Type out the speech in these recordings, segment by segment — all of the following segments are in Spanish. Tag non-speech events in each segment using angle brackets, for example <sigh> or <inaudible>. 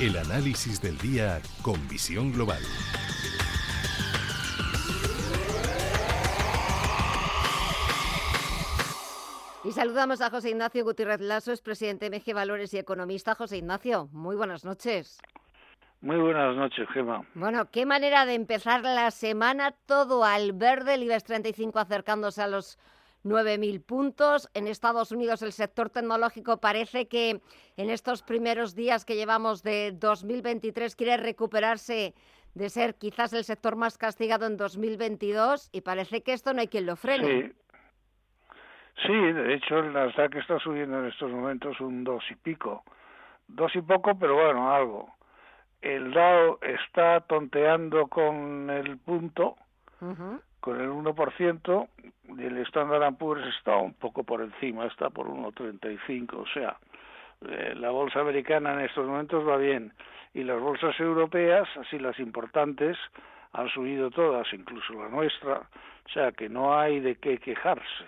El análisis del día con visión global. Y saludamos a José Ignacio Gutiérrez Lasso, es presidente de MG Valores y economista. José Ignacio, muy buenas noches. Muy buenas noches, Gema. Bueno, qué manera de empezar la semana, todo al verde, el IBEX 35 acercándose a los 9.000 puntos. En Estados Unidos el sector tecnológico parece que en estos primeros días que llevamos de 2023 quiere recuperarse de ser quizás el sector más castigado en 2022 y parece que esto no hay quien lo frene. Sí, sí de hecho el Nasdaq está subiendo en estos momentos un dos y pico. Dos y poco, pero bueno, algo. El Dow está tonteando con el punto, con el 1%, y el Standard Poor's está un poco por encima, está por 1,35, o sea, eh, la bolsa americana en estos momentos va bien, y las bolsas europeas, así las importantes, han subido todas, incluso la nuestra, o sea que no hay de qué quejarse.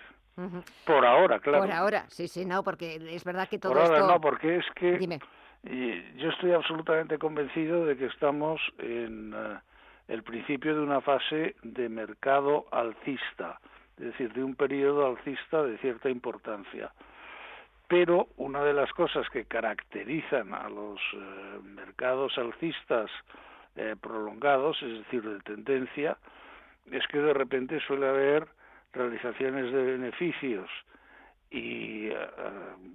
Por ahora, claro. Por ahora, sí, sí, no, porque es verdad que todo Por ahora esto... no, porque es que Dime. yo estoy absolutamente convencido de que estamos en eh, el principio de una fase de mercado alcista, es decir, de un periodo alcista de cierta importancia. Pero una de las cosas que caracterizan a los eh, mercados alcistas eh, prolongados, es decir, de tendencia, es que de repente suele haber realizaciones de beneficios y, eh,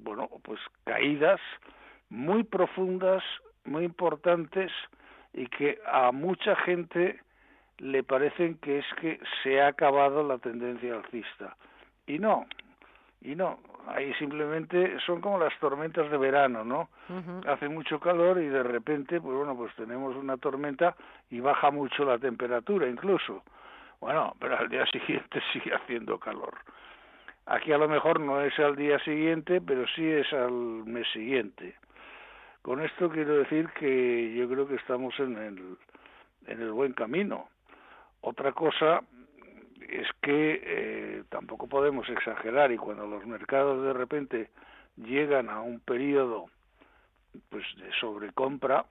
bueno, pues caídas muy profundas, muy importantes y que a mucha gente le parecen que es que se ha acabado la tendencia alcista. Y no, y no, ahí simplemente son como las tormentas de verano, ¿no? Hace mucho calor y de repente, pues bueno, pues tenemos una tormenta y baja mucho la temperatura incluso. Bueno, pero al día <laughs> siguiente sigue haciendo calor. Aquí a lo mejor no es al día siguiente, pero sí es al mes siguiente. Con esto quiero decir que yo creo que estamos en el, en el buen camino. Otra cosa es que eh, tampoco podemos exagerar y cuando los mercados de repente llegan a un periodo pues de sobrecompra,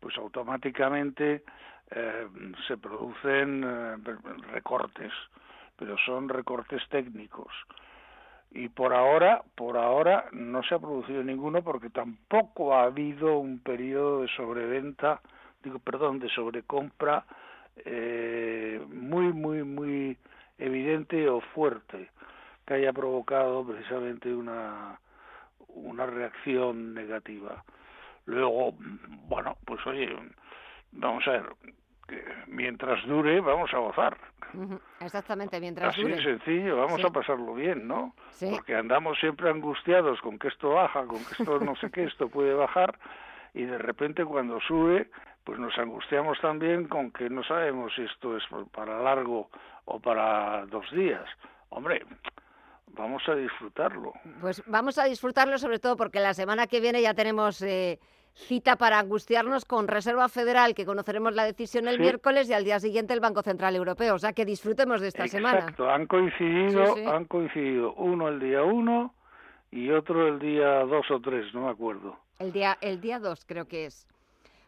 pues automáticamente eh, se producen eh, recortes, pero son recortes técnicos y por ahora por ahora no se ha producido ninguno porque tampoco ha habido un periodo de sobreventa digo perdón de sobrecompra eh, muy muy muy evidente o fuerte que haya provocado precisamente una una reacción negativa. Luego bueno pues oye vamos a ver mientras dure vamos a gozar. Exactamente, mientras Así dure. de sencillo, vamos Sí. a pasarlo bien, ¿no? Sí. Porque andamos siempre angustiados con que esto baja, con que esto no sé qué, <laughs> esto puede bajar, y de repente cuando sube, pues nos angustiamos también con que no sabemos si esto es para largo o para dos días. Hombre, vamos a disfrutarlo. Pues vamos a disfrutarlo sobre todo porque la semana que viene ya tenemos eh, cita para angustiarnos con Reserva Federal, que conoceremos la decisión el Sí. miércoles y al día siguiente el Banco Central Europeo. O sea que disfrutemos de esta semana. Exacto, han coincidido, Sí, sí. han coincidido uno el día uno y otro el día dos o tres, no me acuerdo. El día el día 2 creo que es.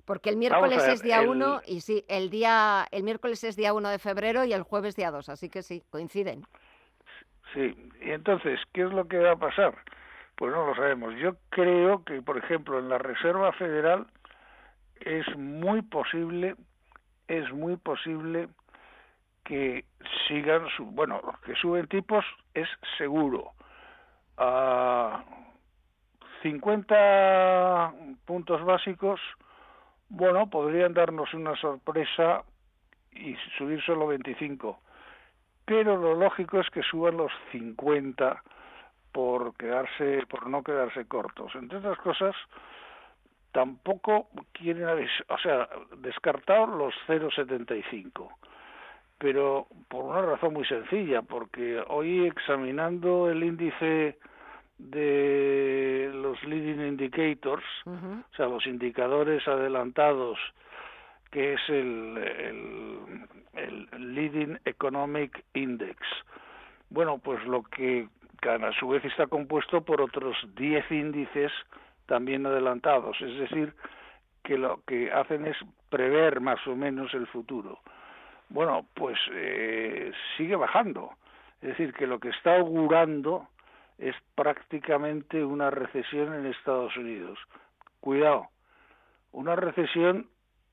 Porque el miércoles ver, es día el- 1 y sí, el día el miércoles es día 1 de febrero y el jueves día 2, así que sí, coinciden. Sí, y entonces, ¿qué es lo que va a pasar? Pues no lo sabemos. Yo creo que, por ejemplo, en la Reserva Federal es muy posible, es muy posible que sigan, su, bueno, que suben tipos es seguro. A 50 puntos básicos, bueno, podrían darnos una sorpresa y subir solo 25 pero lo lógico es que suban los 50 por quedarse, por no quedarse cortos. Entre otras cosas, tampoco quieren, o sea, descartar los 0,75, pero por una razón muy sencilla, porque hoy examinando el índice de los leading indicators, o sea, los indicadores adelantados, que es el, el, el leading economic index. Bueno, pues lo que a su vez está compuesto por otros 10 índices también adelantados, es decir, que lo que hacen es prever más o menos el futuro. Bueno, pues eh, sigue bajando, es decir, que lo que está augurando es prácticamente una recesión en Estados Unidos. Cuidado, una recesión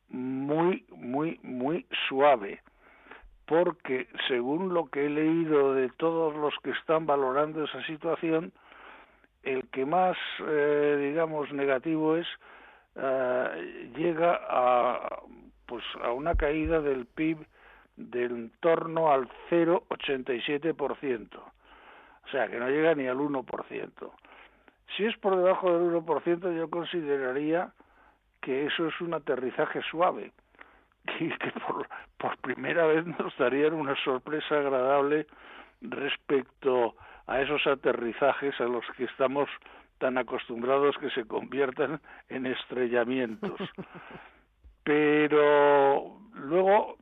muy, muy, muy suave, porque según lo que he leído de todos los que están valorando esa situación, el que más, eh, digamos, negativo es, eh, llega a, pues, a una caída del PIB del torno al 0,87%. O sea, que no llega ni al 1%. Si es por debajo del 1%, yo consideraría que eso es un aterrizaje suave <laughs> y que por, por primera vez nos darían una sorpresa agradable respecto a esos aterrizajes a los que estamos tan acostumbrados que se conviertan en estrellamientos. <laughs> Pero luego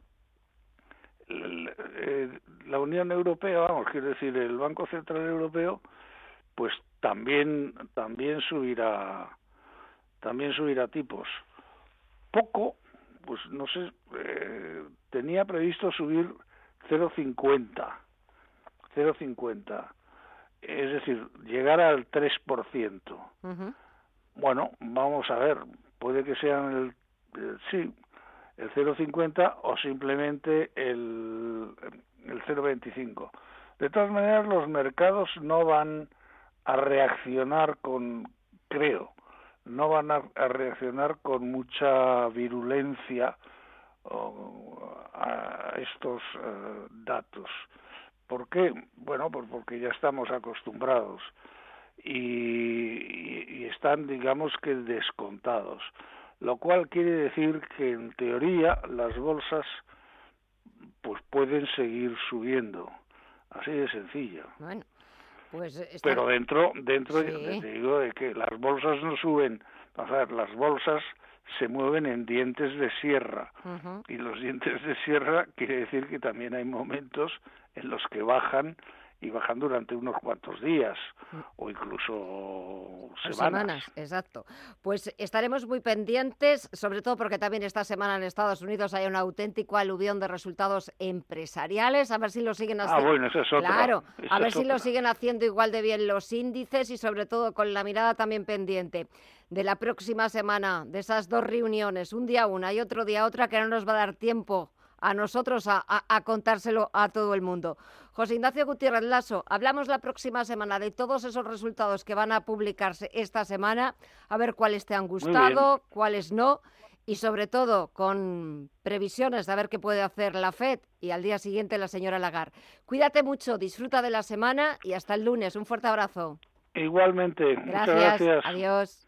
eh, la Unión Europea, vamos, quiero decir, el Banco Central Europeo, pues también también subirá también subirá tipos. Poco, pues no sé, eh, tenía previsto subir 0,50, 0,50 es decir, llegar al 3%. Bueno, vamos a ver, puede que sean el, sí, el 0,50 o simplemente el, el 0,25. De todas maneras, los mercados no van a reaccionar con, creo, no van a, reaccionar con mucha virulencia a estos eh, datos. ¿Por qué? Bueno, pues porque ya estamos acostumbrados y, están, digamos que, descontados. Lo cual quiere decir que, en teoría, las bolsas pues pueden seguir subiendo. Así de sencillo. Bueno, pues Pero dentro, dentro te digo de que las bolsas no suben. A ver, las bolsas se mueven en dientes de sierra. Y los dientes de sierra quiere decir que también hay momentos en los que bajan y bajan durante unos cuantos días o incluso semanas. Exacto. Pues estaremos muy pendientes, sobre todo porque también esta semana en Estados Unidos hay un auténtico aluvión de resultados empresariales. A ver si lo siguen haciendo. Ah, bueno, eso es Claro, a ver si lo siguen haciendo igual de bien los índices y sobre todo con la mirada también pendiente de la próxima semana, de esas dos reuniones, un día una y otro día otra, que no nos va a dar tiempo a nosotros a, contárselo a todo el mundo. José Ignacio Gutiérrez Lasso, hablamos la próxima semana de todos esos resultados que van a publicarse esta semana, a ver cuáles te han gustado, cuáles no, y sobre todo con previsiones de a ver qué puede hacer la FED y al día siguiente la señora Lagarde. Cuídate mucho, disfruta de la semana y hasta el lunes. Un fuerte abrazo. Igualmente. gracias. Adiós.